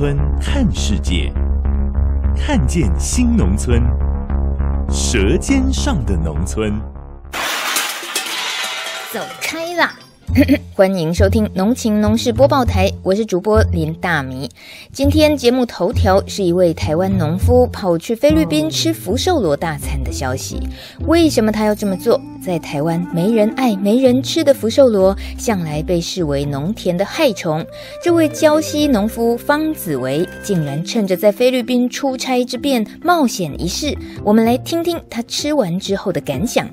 村看世界，看见新农村，舌尖上的农村。走开啦！欢迎收听《农情农事播报台》，我是主播林大米。今天节目头条是一位台湾农夫跑去菲律宾吃福寿螺大餐的消息。为什么他要这么做？在台湾没人爱、没人吃的福寿螺，向来被视为农田的害虫。这位胶西农夫方子维，竟然趁着在菲律宾出差之便冒险一试。我们来听听他吃完之后的感想。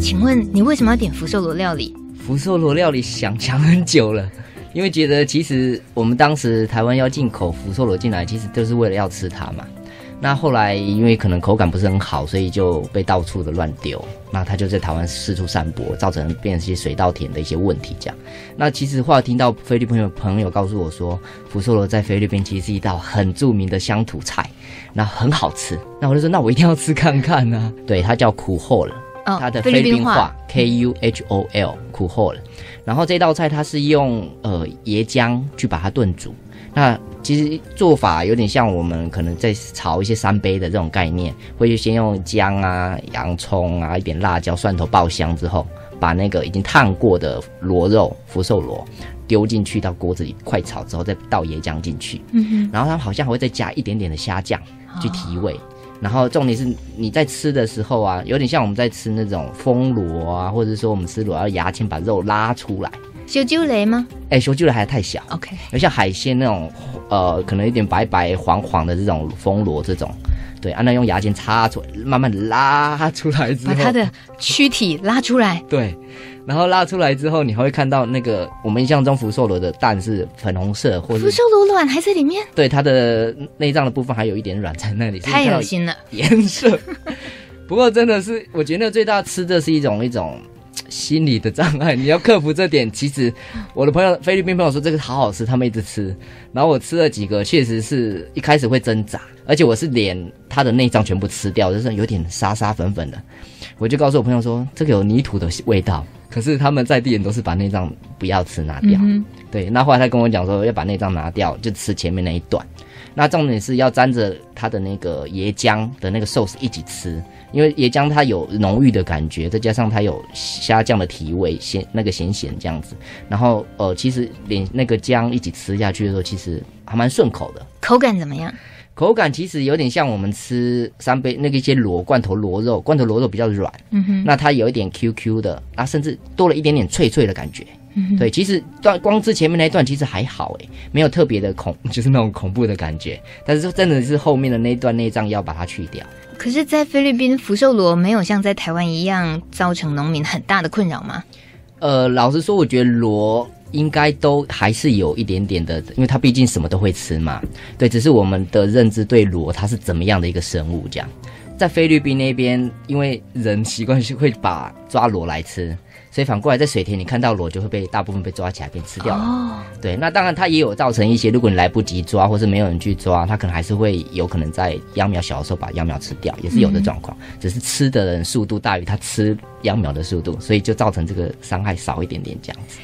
请问你为什么要点福寿螺料理？福寿螺料理想想很久了，因为觉得其实我们当时台湾要进口福寿螺进来，其实就是为了要吃它嘛。那后来因为可能口感不是很好，所以就被到处的乱丢。那它就在台湾四处散播，造成变成一些水稻田的一些问题。这样，那其实话听到菲律宾的朋友告诉我说，福寿螺在菲律宾其实是一道很著名的乡土菜，那很好吃。那我就说，那我一定要吃看看呢、啊。对，它叫苦后了。它的菲律宾话 K U H O L 苦后了，然后这道菜它是用呃椰浆去把它炖煮，那其实做法有点像我们可能在炒一些三杯的这种概念，会先用姜啊、洋葱啊、一点辣椒、蒜头爆香之后，把那个已经烫过的螺肉福寿螺丢进去到锅子里快炒之后，再倒椰浆进去，嗯哼，然后它好像还会再加一点点的虾酱去提味。哦然后重点是你在吃的时候啊，有点像我们在吃那种风螺啊，或者说我们吃螺要牙签把肉拉出来。小酒雷吗？哎，小酒雷还太小。OK，有像海鲜那种，呃，可能有点白白黄黄的这种风螺这种，对，按、啊、照用牙签插出来，慢慢拉出来之后，把它的躯体拉出来。对。然后拉出来之后，你还会看到那个我们印象中福寿螺的蛋是粉红色，或者福寿螺卵还在里面。对，它的内脏的部分还有一点软在那里。太恶心了，颜色。不过真的是，我觉得最大吃的是一种一种心理的障碍，你要克服这点。其实我的朋友菲律宾朋友说这个好好吃，他们一直吃。然后我吃了几个，确实是一开始会挣扎，而且我是连它的内脏全部吃掉，就是有点沙沙粉粉的。我就告诉我朋友说，这个有泥土的味道。可是他们在地人都是把内脏不要吃拿掉，嗯、对。那后来他跟我讲说要把内脏拿掉，就吃前面那一段。那重点是要沾着它的那个椰浆的那个寿司一起吃，因为椰浆它有浓郁的感觉，再加上它有虾酱的提味，咸那个咸咸这样子。然后呃，其实连那个姜一起吃下去的时候，其实还蛮顺口的。口感怎么样？口感其实有点像我们吃三杯那个一些螺罐头螺肉，罐头螺肉比较软，嗯哼，那它有一点 Q Q 的，啊，甚至多了一点点脆脆的感觉，嗯哼，对，其实段光吃前面那一段其实还好诶，没有特别的恐，就是那种恐怖的感觉，但是真的是后面的那一段内脏要把它去掉。可是，在菲律宾福寿螺没有像在台湾一样造成农民很大的困扰吗？呃，老实说，我觉得螺。应该都还是有一点点的，因为它毕竟什么都会吃嘛。对，只是我们的认知对螺它是怎么样的一个生物这样。在菲律宾那边，因为人习惯是会把抓螺来吃，所以反过来在水田你看到螺就会被大部分被抓起来被吃掉了。哦。对，那当然它也有造成一些，如果你来不及抓或是没有人去抓，它可能还是会有可能在秧苗小的时候把秧苗吃掉，也是有的状况。嗯。只是吃的人速度大于它吃秧苗的速度，所以就造成这个伤害少一点点这样子。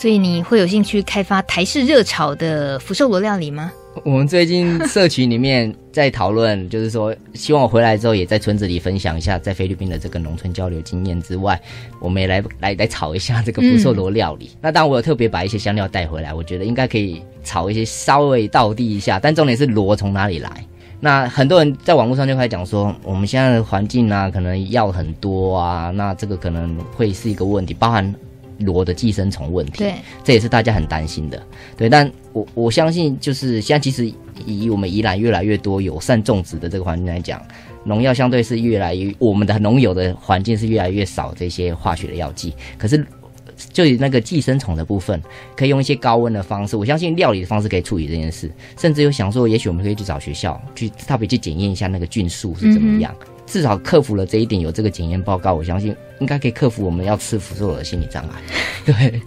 所以你会有兴趣开发台式热炒的福寿螺料理吗？我们最近社群里面在讨论，就是说希望我回来之后也在村子里分享一下在菲律宾的这个农村交流经验之外，我们也来来来炒一下这个福寿螺料理。嗯、那当然我有特别把一些香料带回来，我觉得应该可以炒一些稍微道地一下，但重点是螺从哪里来？那很多人在网络上就开始讲说，我们现在的环境啊，可能药很多啊，那这个可能会是一个问题，包含。螺的寄生虫问题，对，这也是大家很担心的，对。但我我相信，就是现在其实以我们宜兰越来越多友善种植的这个环境来讲，农药相对是越来越，我们的农友的环境是越来越少这些化学的药剂。可是就以那个寄生虫的部分，可以用一些高温的方式，我相信料理的方式可以处理这件事。甚至有想说，也许我们可以去找学校去特别去检验一下那个菌素是怎么样。嗯、至少克服了这一点，有这个检验报告，我相信应该可以克服我们要吃辅助的心理障碍。对。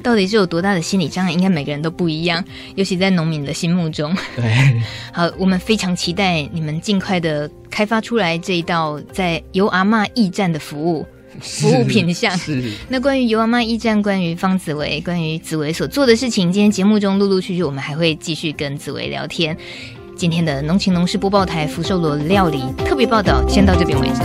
到底是有多大的心理障碍？应该每个人都不一样，尤其在农民的心目中。对，好，我们非常期待你们尽快的开发出来这一道在游阿嬷驿站的服务 服务品项。是。那关于游阿嬷驿站，关于方紫薇，关于紫薇所做的事情，今天节目中陆陆续续，我们还会继续跟紫薇聊天。今天的农情农事播报台福寿螺料理特别报道，先到这边为止。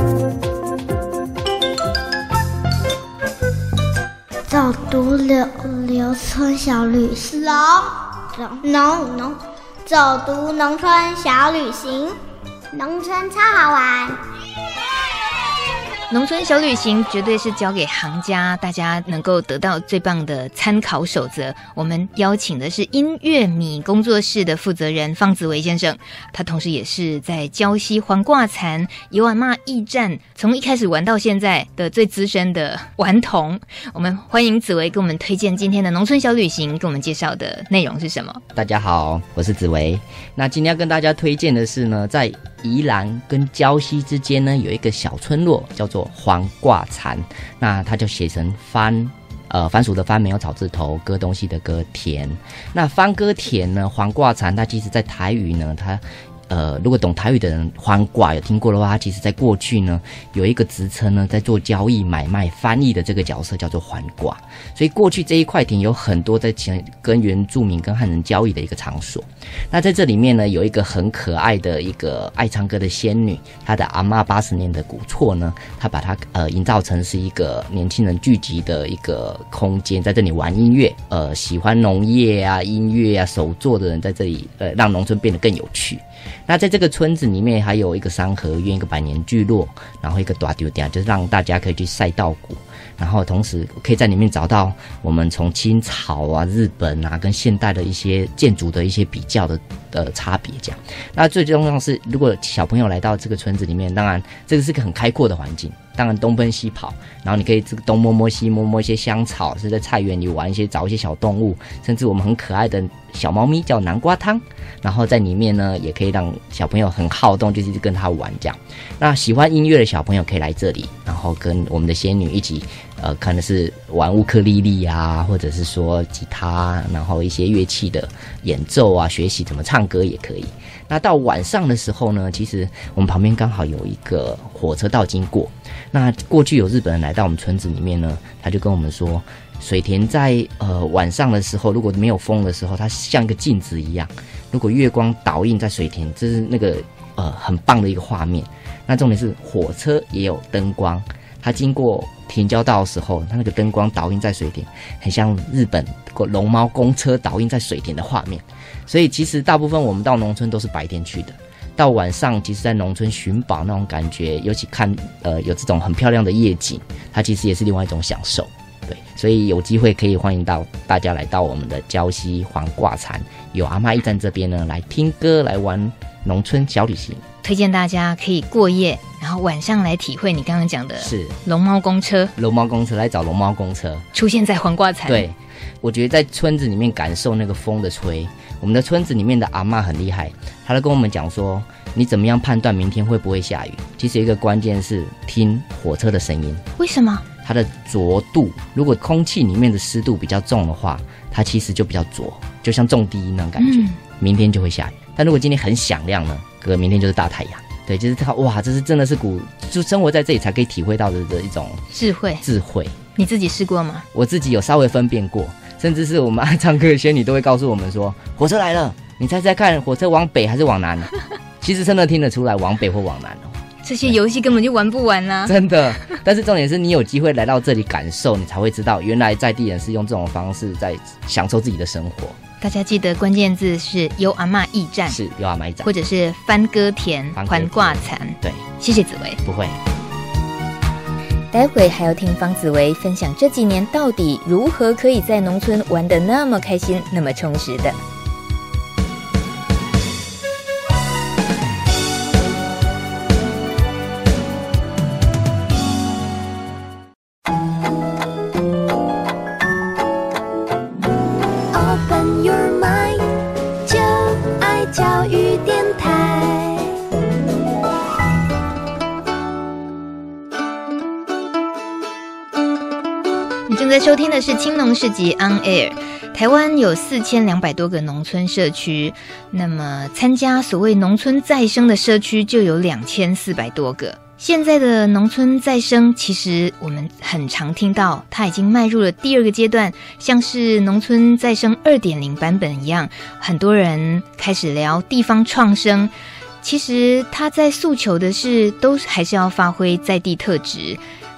走读柳柳村小旅行，农农农，走读农村小旅行，农村超好玩。农村小旅行绝对是交给行家，大家能够得到最棒的参考守则。我们邀请的是音乐米工作室的负责人方子维先生，他同时也是在礁溪环挂蚕游阿嬷驿站从一开始玩到现在的最资深的顽童。我们欢迎子维给我们推荐今天的农村小旅行，给我们介绍的内容是什么？大家好，我是子维。那今天要跟大家推荐的是呢，在宜兰跟礁溪之间呢，有一个小村落，叫做黄挂蝉。那它就写成番，呃，番薯的番没有草字头，割东西的割田。那番割田呢，黄挂蝉，它其实在台语呢，它。呃，如果懂台语的人，环挂有听过的话，其实在过去呢，有一个职称呢，在做交易、买卖、翻译的这个角色叫做环挂。所以过去这一块田有很多在前跟原住民、跟汉人交易的一个场所。那在这里面呢，有一个很可爱的一个爱唱歌的仙女，她的阿嬷八十年的古厝呢，她把它呃营造成是一个年轻人聚集的一个空间，在这里玩音乐，呃，喜欢农业啊、音乐啊、手作的人在这里，呃，让农村变得更有趣。那在这个村子里面，还有一个山河院，一个百年聚落，然后一个大丢点，就是让大家可以去晒稻谷，然后同时可以在里面找到我们从清朝啊、日本啊跟现代的一些建筑的一些比较的的差别。这样，那最重要是，如果小朋友来到这个村子里面，当然这个是个很开阔的环境。当然东奔西跑，然后你可以这个东摸摸西摸摸一些香草，是在菜园里玩一些找一些小动物，甚至我们很可爱的小猫咪叫南瓜汤，然后在里面呢也可以让小朋友很好动，就是跟他玩这样。那喜欢音乐的小朋友可以来这里，然后跟我们的仙女一起，呃，可能是玩乌克丽丽啊，或者是说吉他，然后一些乐器的演奏啊，学习怎么唱歌也可以。那到晚上的时候呢，其实我们旁边刚好有一个火车道经过。那过去有日本人来到我们村子里面呢，他就跟我们说，水田在呃晚上的时候，如果没有风的时候，它像一个镜子一样。如果月光倒映在水田，这是那个呃很棒的一个画面。那重点是火车也有灯光，它经过田交道的时候，它那个灯光倒映在水田，很像日本龙猫公车倒映在水田的画面。所以其实大部分我们到农村都是白天去的，到晚上其实，在农村寻宝那种感觉，尤其看呃有这种很漂亮的夜景，它其实也是另外一种享受。对，所以有机会可以欢迎到大家来到我们的礁溪黄挂残游阿妈驿站这边呢，来听歌，来玩农村小旅行。推荐大家可以过夜，然后晚上来体会你刚刚讲的是龙猫公车，龙猫公车来找龙猫公车出现在环挂残。对，我觉得在村子里面感受那个风的吹。我们的村子里面的阿嬷很厉害，她都跟我们讲说，你怎么样判断明天会不会下雨？其实一个关键是听火车的声音。为什么？它的浊度，如果空气里面的湿度比较重的话，它其实就比较浊，就像重低音那种感觉。嗯、明天就会下雨。但如果今天很响亮呢？哥，明天就是大太阳。对，就是它哇，这是真的是古，就生活在这里才可以体会到的的一种智慧。智慧，你自己试过吗？我自己有稍微分辨过。甚至是我们爱唱歌的仙女都会告诉我们说：“火车来了，你猜猜看，火车往北还是往南？” 其实真的听得出来，往北或往南哦。这些游戏根本就玩不完啦，真的。但是重点是你有机会来到这里感受，你才会知道，原来在地人是用这种方式在享受自己的生活。大家记得关键字是游阿妈驿站，是游阿妈驿站，或者是番歌田环挂残。对，谢谢紫薇，不会。待会还要听方子薇分享这几年到底如何可以在农村玩得那么开心、那么充实的。收听的是《青农市集 On Air》。台湾有四千两百多个农村社区，那么参加所谓农村再生的社区就有两千四百多个。现在的农村再生，其实我们很常听到，它已经迈入了第二个阶段，像是农村再生二点零版本一样，很多人开始聊地方创生。其实他在诉求的是，都还是要发挥在地特质，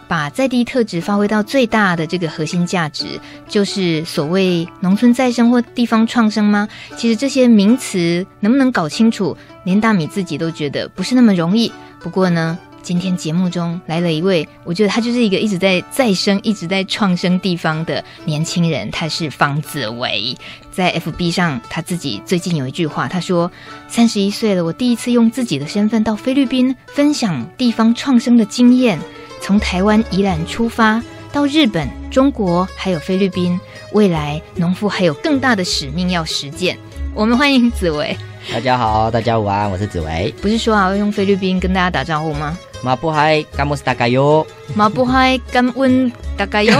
把在地特质发挥到最大的这个核心价值，就是所谓农村再生或地方创生吗？其实这些名词能不能搞清楚，连大米自己都觉得不是那么容易。不过呢。今天节目中来了一位，我觉得他就是一个一直在再生、一直在创生地方的年轻人。他是方子维，在 FB 上他自己最近有一句话，他说：“三十一岁了，我第一次用自己的身份到菲律宾分享地方创生的经验，从台湾宜兰出发，到日本、中国还有菲律宾，未来农夫还有更大的使命要实践。”我们欢迎紫薇。大家好，大家午安，我是紫薇。不是说好要用菲律宾跟大家打招呼吗？马布嗨，甘姆斯大加哟。马布嗨，甘温大加哟。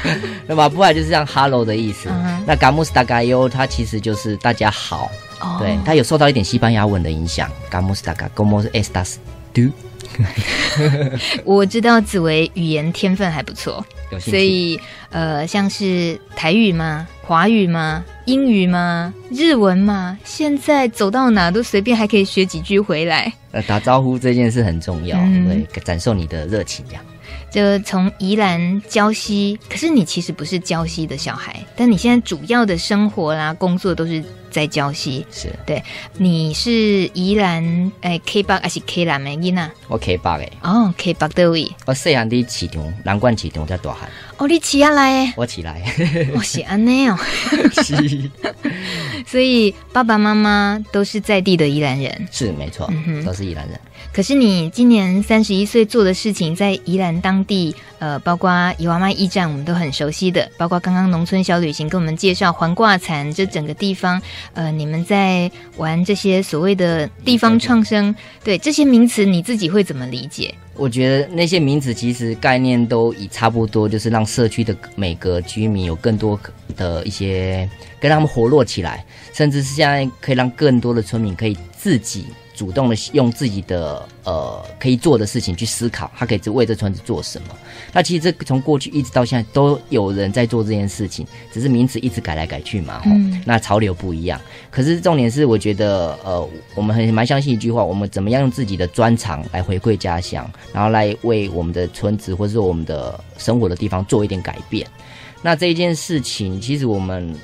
那马布海就是这样 “hello” 的意思。Uh. 那甘姆斯大加哟，它其实就是大家好。Oh. 对，它有受到一点西班牙文的影响。甘姆斯大加，como estas 我知道紫薇语言天分还不错，所以呃，像是台语吗？华语吗？英语吗？日文吗？现在走到哪都随便还可以学几句回来。呃，打招呼这件事很重要，嗯、对，展示你的热情这样。就从宜兰礁溪，可是你其实不是礁溪的小孩，但你现在主要的生活啦、工作都是在礁溪。是对，你是宜兰诶 K 八还是 K 南的囡仔？我 K 八诶。哦，K 八的位。我细汉的起床，南关起床在大汉。哦，你起下来？我起来。我是安内哦。是。所以爸爸妈妈都是在地的宜兰人。是没错，都是宜兰人。可是你今年三十一岁做的事情，在宜兰当地，呃，包括宜娃妈驿站，我们都很熟悉的，包括刚刚农村小旅行跟我们介绍环挂蚕这整个地方，呃，你们在玩这些所谓的地方创生，对，对这些名词，你自己会怎么理解？我觉得那些名字其实概念都已差不多，就是让社区的每个居民有更多的一些跟他们活络起来，甚至是现在可以让更多的村民可以自己。主动的用自己的呃可以做的事情去思考，他可以为这村子做什么。那其实这从过去一直到现在都有人在做这件事情，只是名词一直改来改去嘛。嗯。那潮流不一样，可是重点是我觉得呃我们很蛮相信一句话，我们怎么样用自己的专长来回馈家乡，然后来为我们的村子或者说我们的生活的地方做一点改变。那这一件事情其实我们。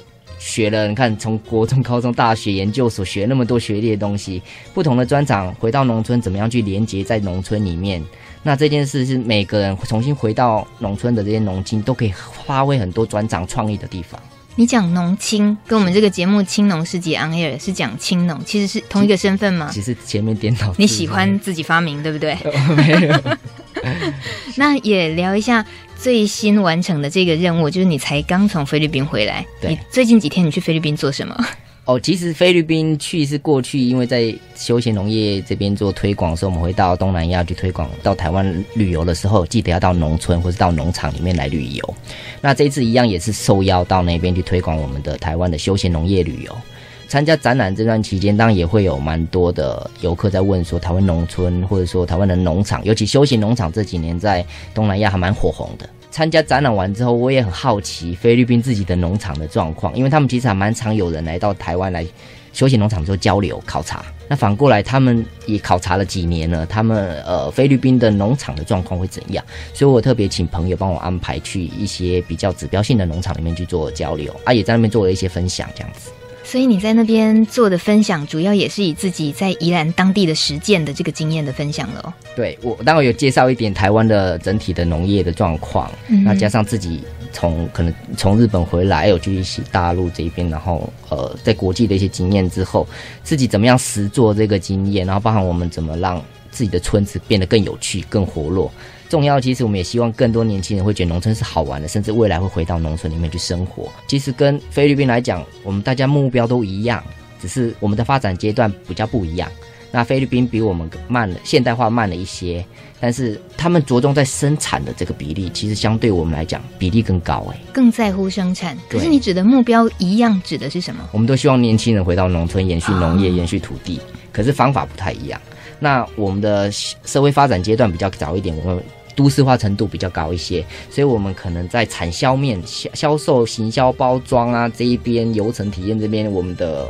学了，你看，从国中、高中、大学、研究所学那么多学历的东西，不同的专长，回到农村怎么样去连接在农村里面？那这件事是每个人重新回到农村的这些农青都可以发挥很多专长创意的地方。你讲农青，跟我们这个节目《青农世界 On Air》是讲青农，其实是同一个身份吗？其实前面颠倒。你喜欢自己发明，对不对？没有。那也聊一下。最新完成的这个任务，就是你才刚从菲律宾回来。对，你最近几天你去菲律宾做什么？哦，其实菲律宾去是过去，因为在休闲农业这边做推广的时候，我们会到东南亚去推广。到台湾旅游的时候，记得要到农村或是到农场里面来旅游。那这一次一样也是受邀到那边去推广我们的台湾的休闲农业旅游。参加展览这段期间，当然也会有蛮多的游客在问说，台湾农村或者说台湾的农场，尤其休闲农场这几年在东南亚还蛮火红的。参加展览完之后，我也很好奇菲律宾自己的农场的状况，因为他们其实还蛮常有人来到台湾来休闲农场做交流考察。那反过来，他们也考察了几年了，他们呃菲律宾的农场的状况会怎样？所以我特别请朋友帮我安排去一些比较指标性的农场里面去做交流，啊，也在那边做了一些分享，这样子。所以你在那边做的分享，主要也是以自己在宜兰当地的实践的这个经验的分享了。对，我当然有介绍一点台湾的整体的农业的状况，嗯、那加上自己从可能从日本回来，有去大陆这边，然后呃在国际的一些经验之后，自己怎么样实做这个经验，然后包含我们怎么让自己的村子变得更有趣、更活络。重要，其实我们也希望更多年轻人会觉得农村是好玩的，甚至未来会回到农村里面去生活。其实跟菲律宾来讲，我们大家目标都一样，只是我们的发展阶段比较不一样。那菲律宾比我们慢了，现代化慢了一些，但是他们着重在生产的这个比例，其实相对我们来讲比例更高哎，更在乎生产。可是你指的目标一样，指的是什么？我们都希望年轻人回到农村，延续农业，延续土地。可是方法不太一样。那我们的社会发展阶段比较早一点，我们都市化程度比较高一些，所以我们可能在产销面、销销售、行销、包装啊这一边，流程体验这边，我们的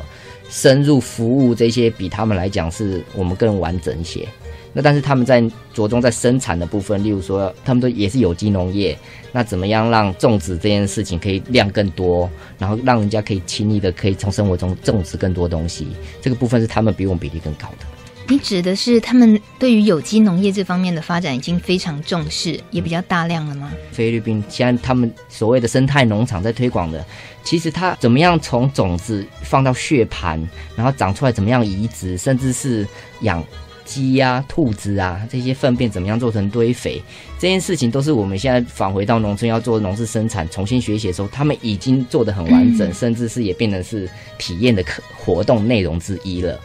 深入服务这些，比他们来讲是我们更完整一些。那但是他们在着重在生产的部分，例如说，他们都也是有机农业，那怎么样让种植这件事情可以量更多，然后让人家可以轻易的可以从生活中种植更多东西，这个部分是他们比我们比例更高的。你指的是他们对于有机农业这方面的发展已经非常重视，也比较大量了吗？菲律宾现在他们所谓的生态农场在推广的，其实它怎么样从种子放到血盘，然后长出来怎么样移植，甚至是养鸡呀、兔子啊这些粪便怎么样做成堆肥，这件事情都是我们现在返回到农村要做农事生产重新学习的时候，他们已经做得很完整，嗯、甚至是也变成是体验的可活动内容之一了。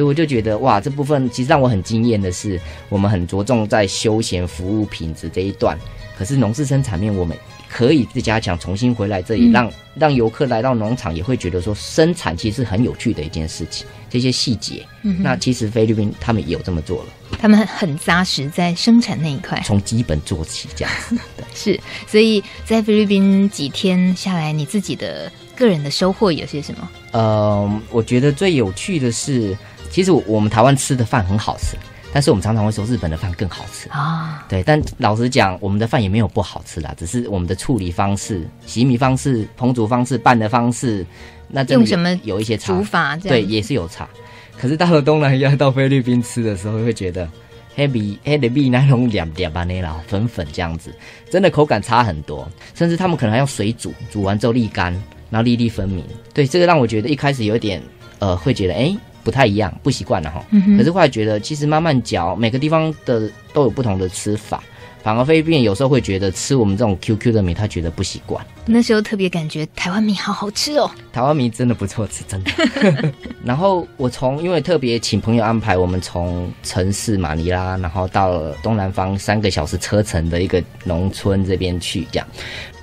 所以我就觉得哇，这部分其实让我很惊艳的是，我们很着重在休闲服务品质这一段，可是农事生产面我们可以再加强，重新回来这里，让让游客来到农场也会觉得说，生产其实是很有趣的一件事情，这些细节。嗯，那其实菲律宾他们也有这么做了，他们很扎实在生产那一块，从基本做起这样子。对，是，所以在菲律宾几天下来，你自己的个人的收获有些什么？呃，我觉得最有趣的是。其实我们台湾吃的饭很好吃，但是我们常常会说日本的饭更好吃啊。对，但老实讲，我们的饭也没有不好吃啦，只是我们的处理方式、洗米方式、烹煮方式、拌的方式，那用什么有一些差。煮法对，也是有差。可是到了东南亚，到菲律宾吃的时候，会觉得黑米黑的米那种两两巴内啦粉粉这样子，真的口感差很多。甚至他们可能还用水煮，煮完之后沥干，然后粒粒分明。对，这个让我觉得一开始有点呃，会觉得哎。不太一样，不习惯了哈。嗯、可是后来觉得，其实慢慢嚼，每个地方的都有不同的吃法。反而菲律宾有时候会觉得吃我们这种 QQ 的米，他觉得不习惯。那时候特别感觉台湾米好好吃哦，台湾米真的不错吃，真的。然后我从因为特别请朋友安排，我们从城市马尼拉，然后到了东南方三个小时车程的一个农村这边去，这样。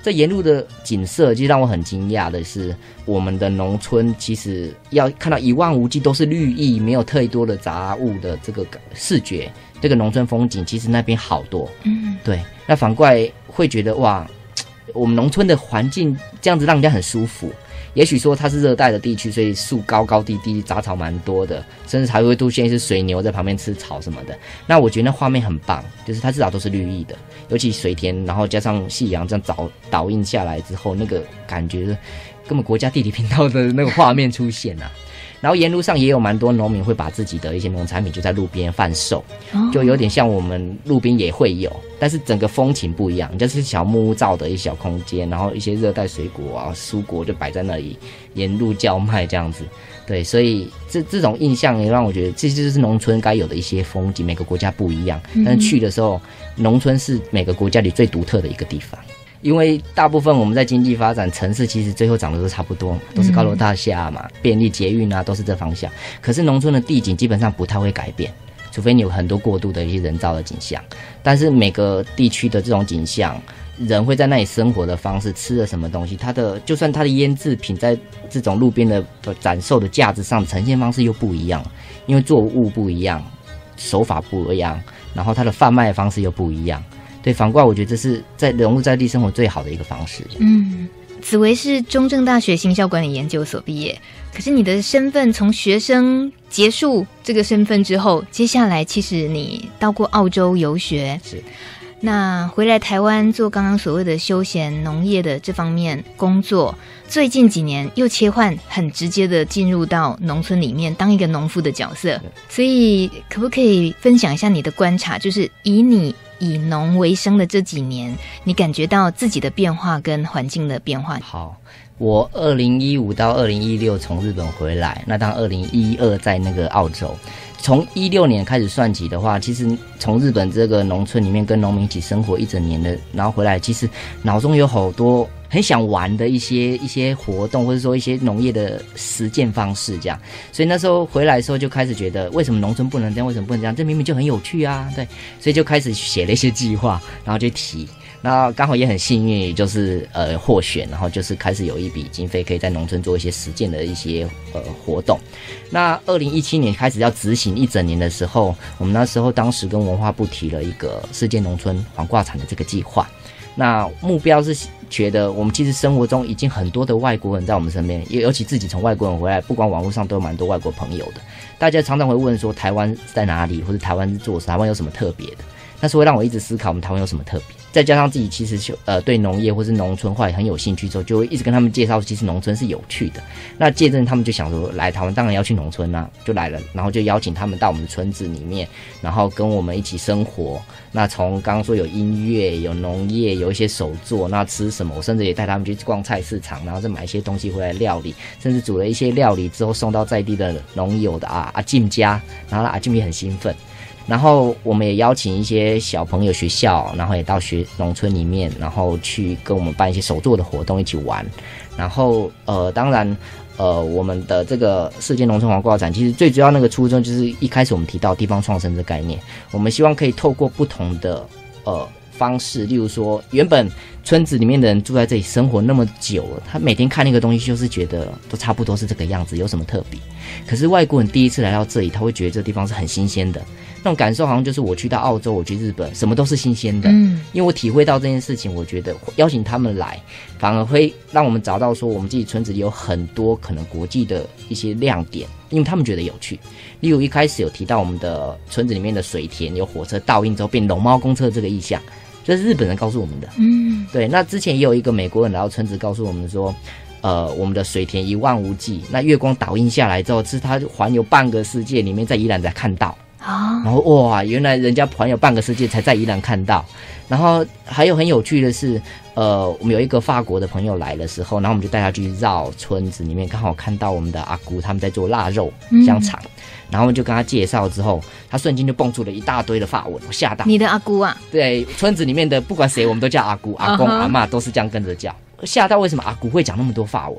这沿路的景色，就让我很惊讶的是，我们的农村其实要看到一望无际都是绿意，没有太多的杂物的这个视觉，这个农村风景其实那边好多。嗯，对。那反过来会觉得哇，我们农村的环境这样子让人家很舒服。也许说它是热带的地区，所以树高高低低，杂草蛮多的，甚至还会出现一些水牛在旁边吃草什么的。那我觉得那画面很棒，就是它至少都是绿意的，尤其水田，然后加上夕阳这样倒倒映下来之后，那个感觉根本国家地理频道的那个画面出现了啊。然后沿路上也有蛮多农民会把自己的一些农产品就在路边贩售，就有点像我们路边也会有，但是整个风情不一样，就是小木屋造的一小空间，然后一些热带水果啊、蔬果就摆在那里，沿路叫卖这样子。对，所以这这种印象也让我觉得，这就是农村该有的一些风景。每个国家不一样，但是去的时候，农村是每个国家里最独特的一个地方。因为大部分我们在经济发展，城市其实最后长得都差不多嘛，都是高楼大厦嘛，便利捷运啊，都是这方向。可是农村的地景基本上不太会改变，除非你有很多过度的一些人造的景象。但是每个地区的这种景象，人会在那里生活的方式，吃了什么东西，它的就算它的腌制品在这种路边的展售的架子上呈现方式又不一样，因为作物不一样，手法不一样，然后它的贩卖方式又不一样。对，反过来我觉得这是在融入在地生活最好的一个方式。嗯，紫薇是中正大学行销管理研究所毕业，可是你的身份从学生结束这个身份之后，接下来其实你到过澳洲游学，是，那回来台湾做刚刚所谓的休闲农业的这方面工作，最近几年又切换很直接的进入到农村里面当一个农夫的角色，所以可不可以分享一下你的观察，就是以你。以农为生的这几年，你感觉到自己的变化跟环境的变化？好，我二零一五到二零一六从日本回来，那当二零一二在那个澳洲，从一六年开始算起的话，其实从日本这个农村里面跟农民一起生活一整年的，然后回来，其实脑中有好多很想玩的一些一些活动，或者说一些农业的实践方式，这样。所以那时候回来的时候就开始觉得，为什么农村不能这样？为什么不能这样？这明明就很有趣啊！对，所以就开始写了一些计划，然后就提。那刚好也很幸运，就是呃获选，然后就是开始有一笔经费，可以在农村做一些实践的一些呃活动。那二零一七年开始要执行一整年的时候，我们那时候当时跟文化部提了一个世界农村黄挂产的这个计划。那目标是觉得我们其实生活中已经很多的外国人在我们身边，也尤其自己从外国人回来，不管网络上都有蛮多外国朋友的。大家常常会问说台湾在哪里，或者台湾是做什么，台湾有什么特别的？那是会让我一直思考我们台湾有什么特别。再加上自己其实就呃对农业或是农村话也很有兴趣之后，就会一直跟他们介绍，其实农村是有趣的。那借证他们就想说，来台湾当然要去农村啦，就来了，然后就邀请他们到我们的村子里面，然后跟我们一起生活。那从刚刚说有音乐、有农业、有一些手作，那吃什么？我甚至也带他们去逛菜市场，然后再买一些东西回来料理，甚至煮了一些料理之后送到在地的农友的啊阿进家，然后阿进也很兴奋。然后我们也邀请一些小朋友学校，然后也到学农村里面，然后去跟我们办一些手作的活动，一起玩。然后呃，当然呃，我们的这个世界农村文化展，其实最主要那个初衷就是一开始我们提到地方创生的概念，我们希望可以透过不同的呃。方式，例如说，原本村子里面的人住在这里生活那么久了，他每天看那个东西，就是觉得都差不多是这个样子，有什么特别？可是外国人第一次来到这里，他会觉得这地方是很新鲜的，那种感受好像就是我去到澳洲，我去日本，什么都是新鲜的。嗯，因为我体会到这件事情，我觉得邀请他们来，反而会让我们找到说，我们自己村子里有很多可能国际的一些亮点，因为他们觉得有趣。例如一开始有提到我们的村子里面的水田有火车倒映之后变龙猫公车这个意象。这是日本人告诉我们的，嗯，对。那之前也有一个美国人来到村子，告诉我们说，呃，我们的水田一望无际。那月光倒映下来之后，是他环游半个世界里面，在宜兰才看到啊。然后哇，原来人家环游半个世界才在宜兰看到。然后还有很有趣的是，呃，我们有一个法国的朋友来的时候，然后我们就带他去绕村子里面，刚好看到我们的阿姑他们在做腊肉香肠。嗯然后我们就跟他介绍之后，他瞬间就蹦出了一大堆的法文，我吓到。你的阿姑啊？对，村子里面的不管谁，我们都叫阿姑、阿公、uh huh. 阿妈，都是这样跟着叫。吓到，为什么阿姑会讲那么多法文？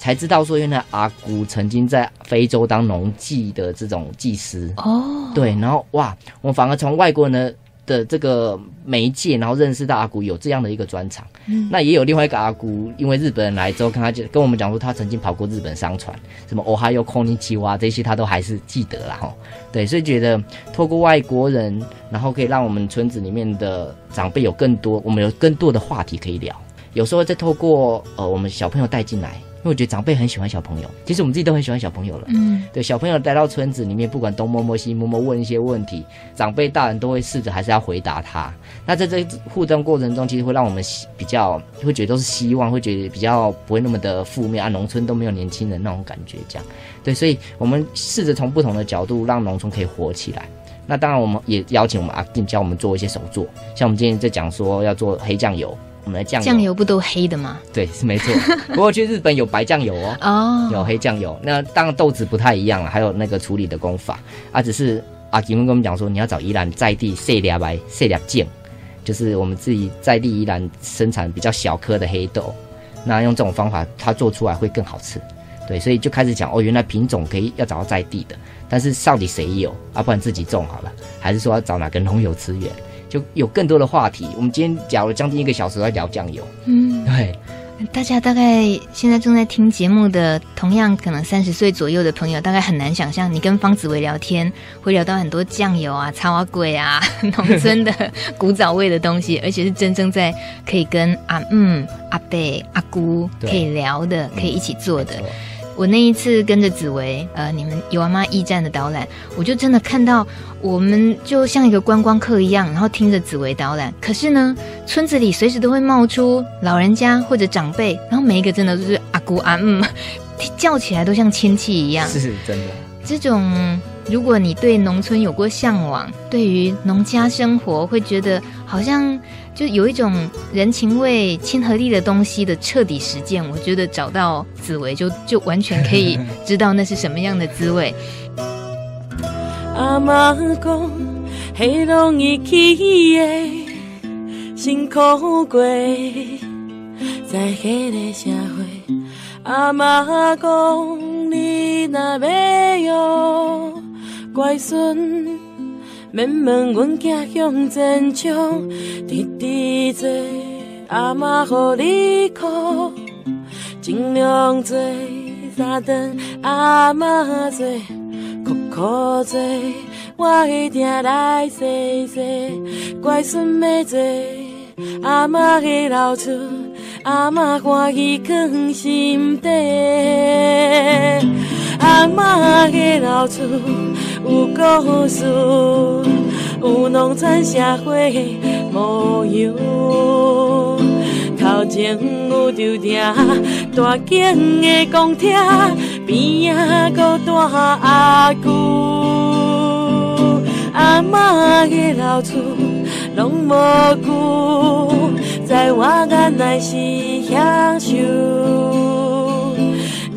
才知道说，原来阿姑曾经在非洲当农技的这种技师。哦，oh. 对，然后哇，我反而从外国人的。的这个媒介，然后认识到阿姑有这样的一个专长。嗯，那也有另外一个阿姑，因为日本人来之后，跟他就跟我们讲说，他曾经跑过日本商船，什么 Ohayo Konnichiwa 这些，他都还是记得啦。哦。对，所以觉得透过外国人，然后可以让我们村子里面的长辈有更多，我们有更多的话题可以聊。有时候再透过呃，我们小朋友带进来。因为我觉得长辈很喜欢小朋友，其实我们自己都很喜欢小朋友了。嗯，对，小朋友带到村子里面，不管东摸摸西摸摸，问一些问题，长辈大人都会试着还是要回答他。那在这互动过程中，其实会让我们比较会觉得都是希望，会觉得比较不会那么的负面啊。农村都没有年轻人那种感觉，这样。对，所以我们试着从不同的角度让农村可以活起来。那当然，我们也邀请我们阿定教我们做一些手作，像我们今天在讲说要做黑酱油。我们的酱油，酱油不都黑的吗？对，是没错。不过去日本有白酱油哦，哦，有黑酱油。那当然豆子不太一样了，还有那个处理的功法啊。只是阿吉们跟我们讲说，你要找宜兰在地细粒白细粒酱，就是我们自己在地宜兰生产比较小颗的黑豆。那用这种方法，它做出来会更好吃。对，所以就开始讲哦，原来品种可以要找到在地的，但是到底谁有啊？不然自己种好了，还是说要找哪个农友资源？就有更多的话题。我们今天讲了将近一个小时在聊酱油，嗯，对。大家大概现在正在听节目的，同样可能三十岁左右的朋友，大概很难想象，你跟方子维聊天会聊到很多酱油啊、草仔粿啊、农村的古早味的东西，而且是真正在可以跟阿嗯、阿伯、阿姑可以聊的，可以一起做的。嗯我那一次跟着紫薇，呃，你们有阿妈驿站的导览，我就真的看到我们就像一个观光客一样，然后听着紫薇导览。可是呢，村子里随时都会冒出老人家或者长辈，然后每一个真的都是阿姑阿姆，叫起来都像亲戚一样。是真的。这种，如果你对农村有过向往，对于农家生活会觉得好像。就有一种人情味、亲和力的东西的彻底实践，我觉得找到紫薇就就完全可以 知道那是什么样的滋味。阿妈讲，黑龙一起的辛苦过，在迄个社会，阿妈讲你若要学乖孙，免问阮囝向前冲，直直做阿妈互你靠，尽量做三顿阿妈做，苦苦做，我一定来细细，乖孙要坐阿妈的老厝。阿嬷欢喜藏心底，阿嬷的老厝有故事，有农村社会模样。头前有着埕大间的公厅，边仔阁大阿舅，阿嬷的老厝拢无旧。在我眼内是享受，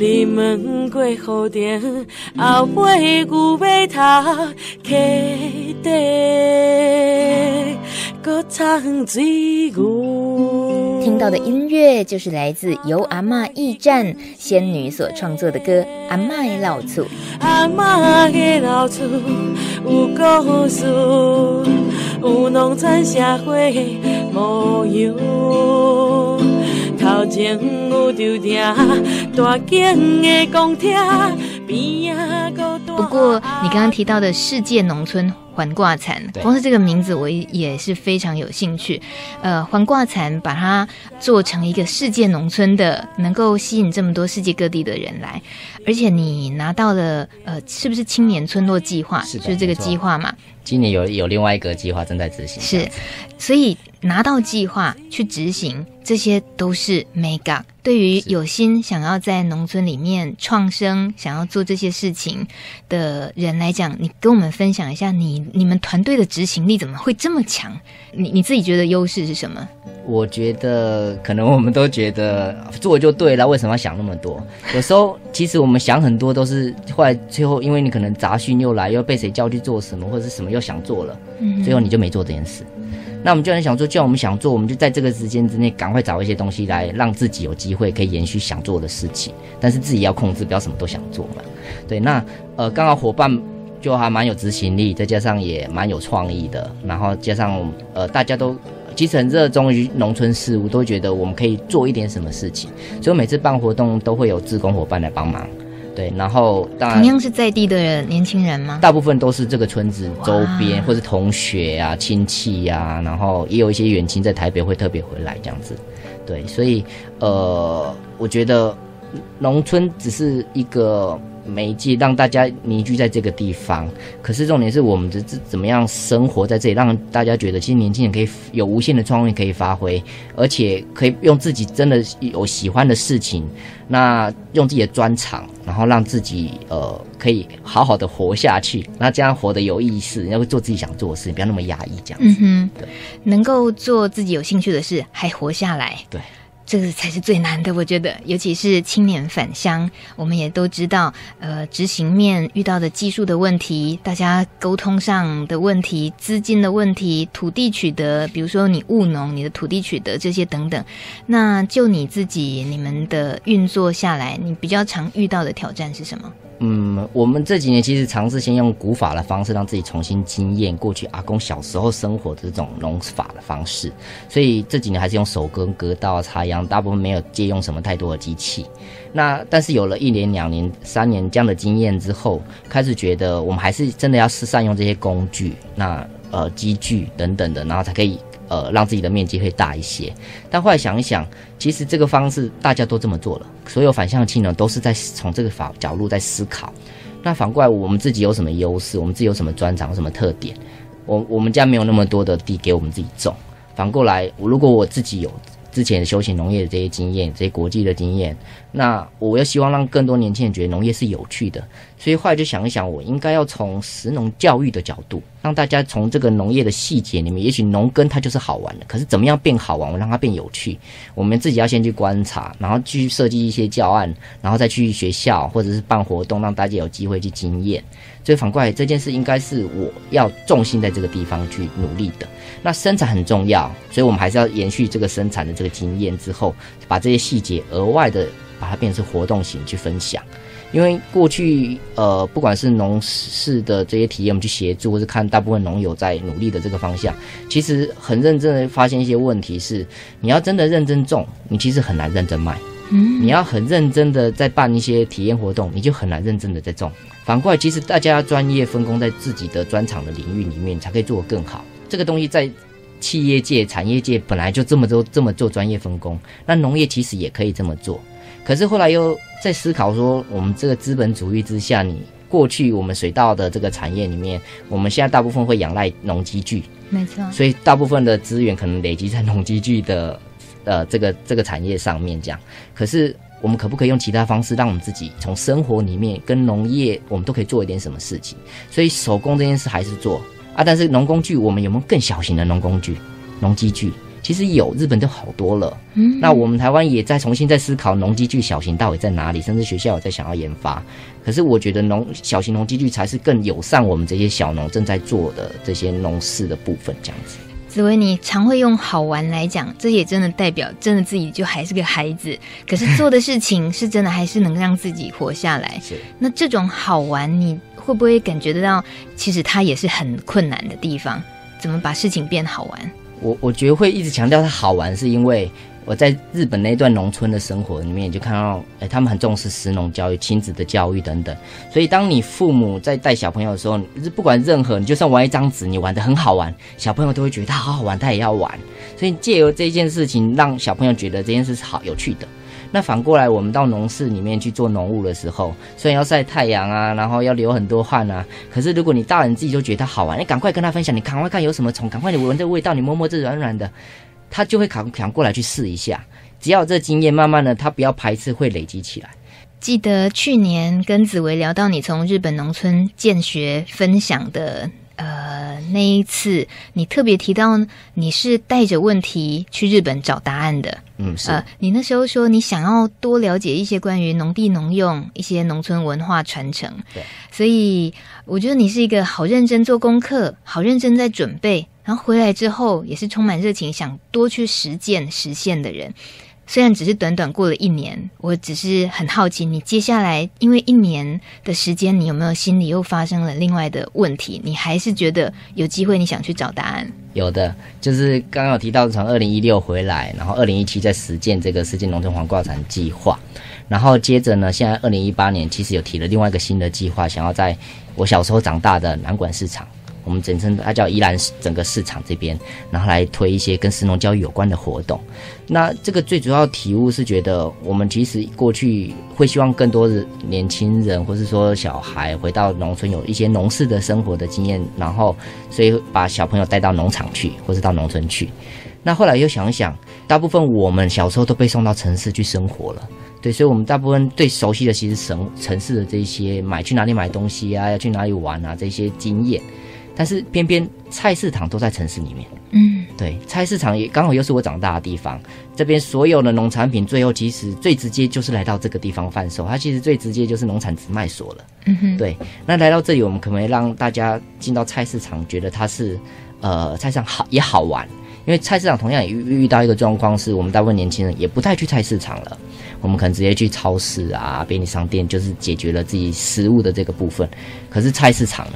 你们过后殿，后尾牛尾头，溪底阁藏水牛。听到的音乐就是来自由阿嬷驿站仙女所创作的歌《阿嬷的老厝》。阿嬷的老厝有故事，有农村社会模样。头前有着埕大间的公厅，边仔阁大。不过，你刚刚提到的世界农村。环挂蚕，光是这个名字我也是非常有兴趣。呃，环挂蚕把它做成一个世界农村的，能够吸引这么多世界各地的人来，而且你拿到了呃，是不是青年村落计划？是，就是这个计划嘛。今年有有另外一个计划正在执行，是，所以拿到计划去执行，这些都是 mega。对于有心想要在农村里面创生、想要做这些事情的人来讲，你跟我们分享一下你，你你们团队的执行力怎么会这么强？你你自己觉得优势是什么？我觉得可能我们都觉得做就对了，为什么要想那么多？有时候其实我们想很多都是后来最后，因为你可能杂讯又来，又被谁叫去做什么，或者是什么又想做了，最后你就没做这件事。那我们就很想做，既然我们想做，我们就在这个时间之内赶快找一些东西来让自己有机会可以延续想做的事情，但是自己要控制，不要什么都想做嘛。对，那呃，刚好伙伴就还蛮有执行力，再加上也蛮有创意的，然后加上呃，大家都其实很热衷于农村事务，都觉得我们可以做一点什么事情，所以每次办活动都会有志工伙伴来帮忙。对，然后当然同样是在地的年轻人吗？大部分都是这个村子周边或是同学啊、亲戚呀、啊，然后也有一些远亲在台北会特别回来这样子。对，所以呃，我觉得农村只是一个。媒介让大家凝聚在这个地方，可是重点是我们的怎怎么样生活在这里，让大家觉得其实年轻人可以有无限的创意可以发挥，而且可以用自己真的有喜欢的事情，那用自己的专长，然后让自己呃可以好好的活下去，那这样活得有意思，要做自己想做的事，不要那么压抑这样子。嗯哼，对，能够做自己有兴趣的事，还活下来。对。这个才是最难的，我觉得，尤其是青年返乡，我们也都知道，呃，执行面遇到的技术的问题，大家沟通上的问题，资金的问题，土地取得，比如说你务农，你的土地取得这些等等，那就你自己，你们的运作下来，你比较常遇到的挑战是什么？嗯，我们这几年其实尝试先用古法的方式，让自己重新经验过去阿公小时候生活的这种农法的方式。所以这几年还是用手耕、割稻、插秧，大部分没有借用什么太多的机器。那但是有了一年、两年、三年这样的经验之后，开始觉得我们还是真的要是善用这些工具，那呃机具等等的，然后才可以。呃，让自己的面积会大一些，但后来想一想，其实这个方式大家都这么做了，所有反向器呢都是在从这个法角度在思考。那反过来，我们自己有什么优势？我们自己有什么专长？有什么特点？我我们家没有那么多的地给我们自己种。反过来，如果我自己有。之前休闲农业的这些经验，这些国际的经验，那我又希望让更多年轻人觉得农业是有趣的，所以后来就想一想，我应该要从食农教育的角度，让大家从这个农业的细节里面，也许农耕它就是好玩的，可是怎么样变好玩，我让它变有趣，我们自己要先去观察，然后去设计一些教案，然后再去学校或者是办活动，让大家有机会去经验。所以反过来这件事应该是我要重心在这个地方去努力的。那生产很重要，所以我们还是要延续这个生产的这个经验之后，把这些细节额外的把它变成活动型去分享。因为过去呃，不管是农事的这些体验，我们去协助，或是看大部分农友在努力的这个方向，其实很认真的发现一些问题是，你要真的认真种，你其实很难认真卖。嗯，你要很认真的在办一些体验活动，你就很难认真的在种。反过来，其实大家专业分工在自己的专长的领域里面，才可以做得更好。这个东西在企业界、产业界本来就这么做，这么做专业分工，那农业其实也可以这么做。可是后来又在思考说，我们这个资本主义之下，你过去我们水稻的这个产业里面，我们现在大部分会仰赖农机具，没错，所以大部分的资源可能累积在农机具的呃这个这个产业上面这样。可是我们可不可以用其他方式，让我们自己从生活里面跟农业，我们都可以做一点什么事情？所以手工这件事还是做啊，但是农工具，我们有没有更小型的农工具、农机具？其实有，日本就好多了。嗯，那我们台湾也在重新在思考农机具小型到底在哪里，甚至学校有在想要研发。可是我觉得农小型农机具才是更友善我们这些小农正在做的这些农事的部分。这样子，紫薇，你常会用好玩来讲，这也真的代表真的自己就还是个孩子，可是做的事情是真的还是能让自己活下来。是，那这种好玩，你会不会感觉得到，其实它也是很困难的地方？怎么把事情变好玩？我我觉得会一直强调它好玩，是因为我在日本那段农村的生活里面，就看到，哎，他们很重视食农教育、亲子的教育等等。所以，当你父母在带小朋友的时候，不管任何，你就算玩一张纸，你玩得很好玩，小朋友都会觉得他好好玩，他也要玩。所以，借由这件事情，让小朋友觉得这件事是好有趣的。那反过来，我们到农事里面去做农务的时候，虽然要晒太阳啊，然后要流很多汗啊，可是如果你大人自己就觉得好玩，你赶快跟他分享，你赶快看有什么虫，赶快你闻这味道，你摸摸这软软的，他就会扛扛过来去试一下。只要这经验，慢慢的他不要排斥，会累积起来。记得去年跟紫薇聊到你从日本农村建学分享的。呃，那一次你特别提到你是带着问题去日本找答案的，嗯，是。呃，你那时候说你想要多了解一些关于农地农用、一些农村文化传承，对。所以我觉得你是一个好认真做功课、好认真在准备，然后回来之后也是充满热情，想多去实践实现的人。虽然只是短短过了一年，我只是很好奇，你接下来因为一年的时间，你有没有心里又发生了另外的问题？你还是觉得有机会，你想去找答案？有的，就是刚刚有提到从二零一六回来，然后二零一七在实践这个世界农村黄挂产计划，然后接着呢，现在二零一八年其实有提了另外一个新的计划，想要在我小时候长大的南管市场。我们简称它叫宜兰整个市场这边，然后来推一些跟神农教育有关的活动。那这个最主要体悟是觉得，我们其实过去会希望更多的年轻人，或是说小孩回到农村有一些农事的生活的经验，然后所以把小朋友带到农场去，或是到农村去。那后来又想想，大部分我们小时候都被送到城市去生活了，对，所以我们大部分最熟悉的其实城城市的这些买去哪里买东西啊，要去哪里玩啊这些经验。但是偏偏菜市场都在城市里面，嗯，对，菜市场也刚好又是我长大的地方。这边所有的农产品，最后其实最直接就是来到这个地方贩售。它其实最直接就是农产直卖所了，嗯哼，对。那来到这里，我们可不可以让大家进到菜市场，觉得它是呃菜市场好也好玩？因为菜市场同样也遇遇到一个状况，是我们大部分年轻人也不太去菜市场了，我们可能直接去超市啊、便利商店，就是解决了自己食物的这个部分。可是菜市场呢？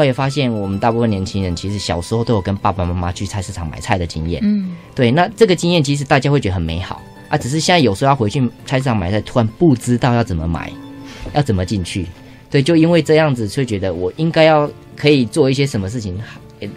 后来发现，我们大部分年轻人其实小时候都有跟爸爸妈妈去菜市场买菜的经验。嗯，对，那这个经验其实大家会觉得很美好啊。只是现在有时候要回去菜市场买菜，突然不知道要怎么买，要怎么进去。对，就因为这样子，就觉得我应该要可以做一些什么事情，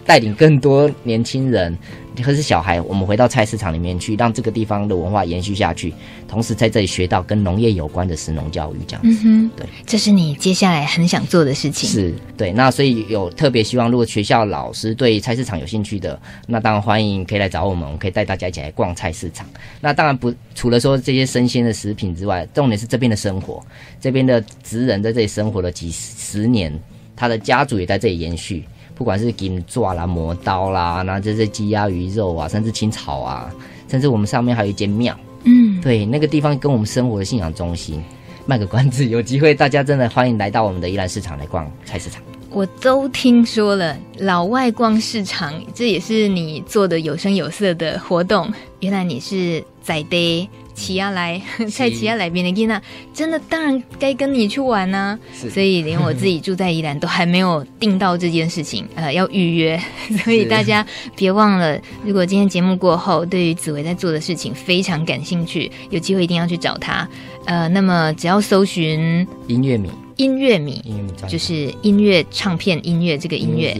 带领更多年轻人。或是小孩，我们回到菜市场里面去，让这个地方的文化延续下去，同时在这里学到跟农业有关的食农教育，这样子。嗯哼，对，这是你接下来很想做的事情。是，对。那所以有特别希望，如果学校老师对菜市场有兴趣的，那当然欢迎可以来找我们，我们可以带大家一起来逛菜市场。那当然不，除了说这些生鲜的食品之外，重点是这边的生活，这边的职人在这里生活了几十年，他的家族也在这里延续。不管是金爪啦、磨刀啦，然后这些鸡鸭鱼肉啊，甚至青草啊，甚至我们上面还有一间庙，嗯，对，那个地方跟我们生活的信仰中心。卖个关子，有机会大家真的欢迎来到我们的宜兰市场来逛菜市场。我都听说了，老外逛市场，这也是你做的有声有色的活动。原来你是在地起亚来，在起亚来边的囡仔，真的当然该跟你去玩呢、啊。所以连我自己住在宜兰都还没有订到这件事情，呃，要预约。所以大家别忘了，如果今天节目过后，对于紫薇在做的事情非常感兴趣，有机会一定要去找他。呃，那么只要搜寻音乐米。音乐米，就是音乐唱片音乐这个音乐，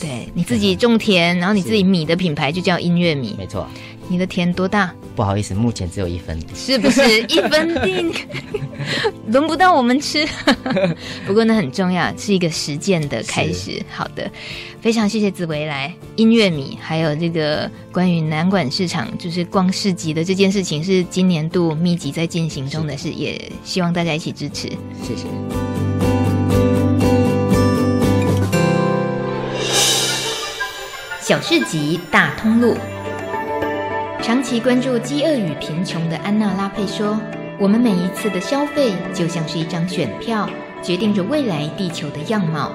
对，你自己种田，然后你自己米的品牌就叫音乐米，没错。你的田多大？不好意思，目前只有一分，是不是 一分地 轮不到我们吃？不过那很重要，是一个实践的开始。好的，非常谢谢紫薇来音乐米，还有这个关于南管市场，就是逛市集的这件事情，是今年度密集在进行中的事，也希望大家一起支持。谢谢。小市集大通路。长期关注饥饿与贫穷的安娜拉佩说：“我们每一次的消费就像是一张选票，决定着未来地球的样貌。”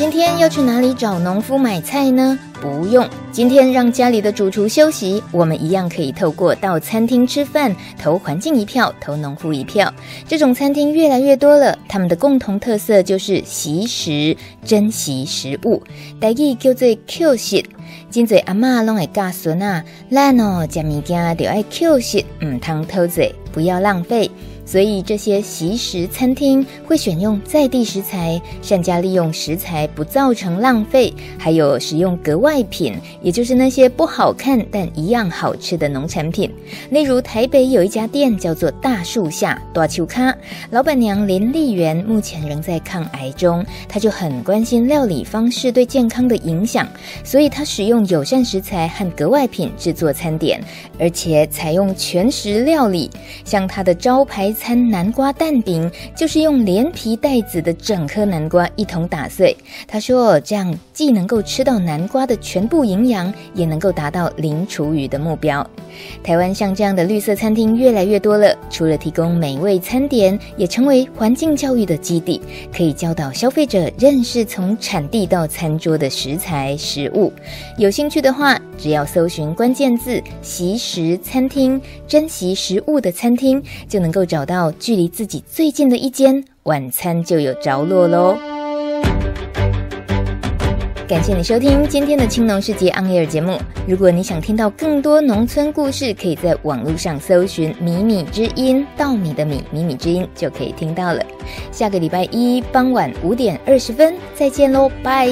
今天要去哪里找农夫买菜呢？不用，今天让家里的主厨休息，我们一样可以透过到餐厅吃饭，投环境一票，投农夫一票。这种餐厅越来越多了，他们的共同特色就是惜食，珍惜食物。台语叫做“扣食”。真济阿嬷拢会教孙啊，咱哦食物件就爱扣食，唔通偷济，不要浪费。所以这些习食餐厅会选用在地食材，善加利用食材，不造成浪费，还有使用格外品，也就是那些不好看但一样好吃的农产品。例如台北有一家店叫做大树下大树卡，老板娘林丽媛目前仍在抗癌中，她就很关心料理方式对健康的影响，所以她使用友善食材和格外品制作餐点，而且采用全食料理，像她的招牌。餐南瓜蛋饼就是用连皮带籽的整颗南瓜一同打碎。他说，这样既能够吃到南瓜的全部营养，也能够达到零厨余的目标。台湾像这样的绿色餐厅越来越多了，除了提供美味餐点，也成为环境教育的基地，可以教导消费者认识从产地到餐桌的食材食物。有兴趣的话，只要搜寻关键字“习食餐厅”，珍惜食物的餐厅，就能够找到。到距离自己最近的一间晚餐就有着落喽。感谢你收听今天的青农世界 On Air 节目。如果你想听到更多农村故事，可以在网络上搜寻“米米之音”，稻米的米，米米之音就可以听到了。下个礼拜一傍晚五点二十分再见喽，拜。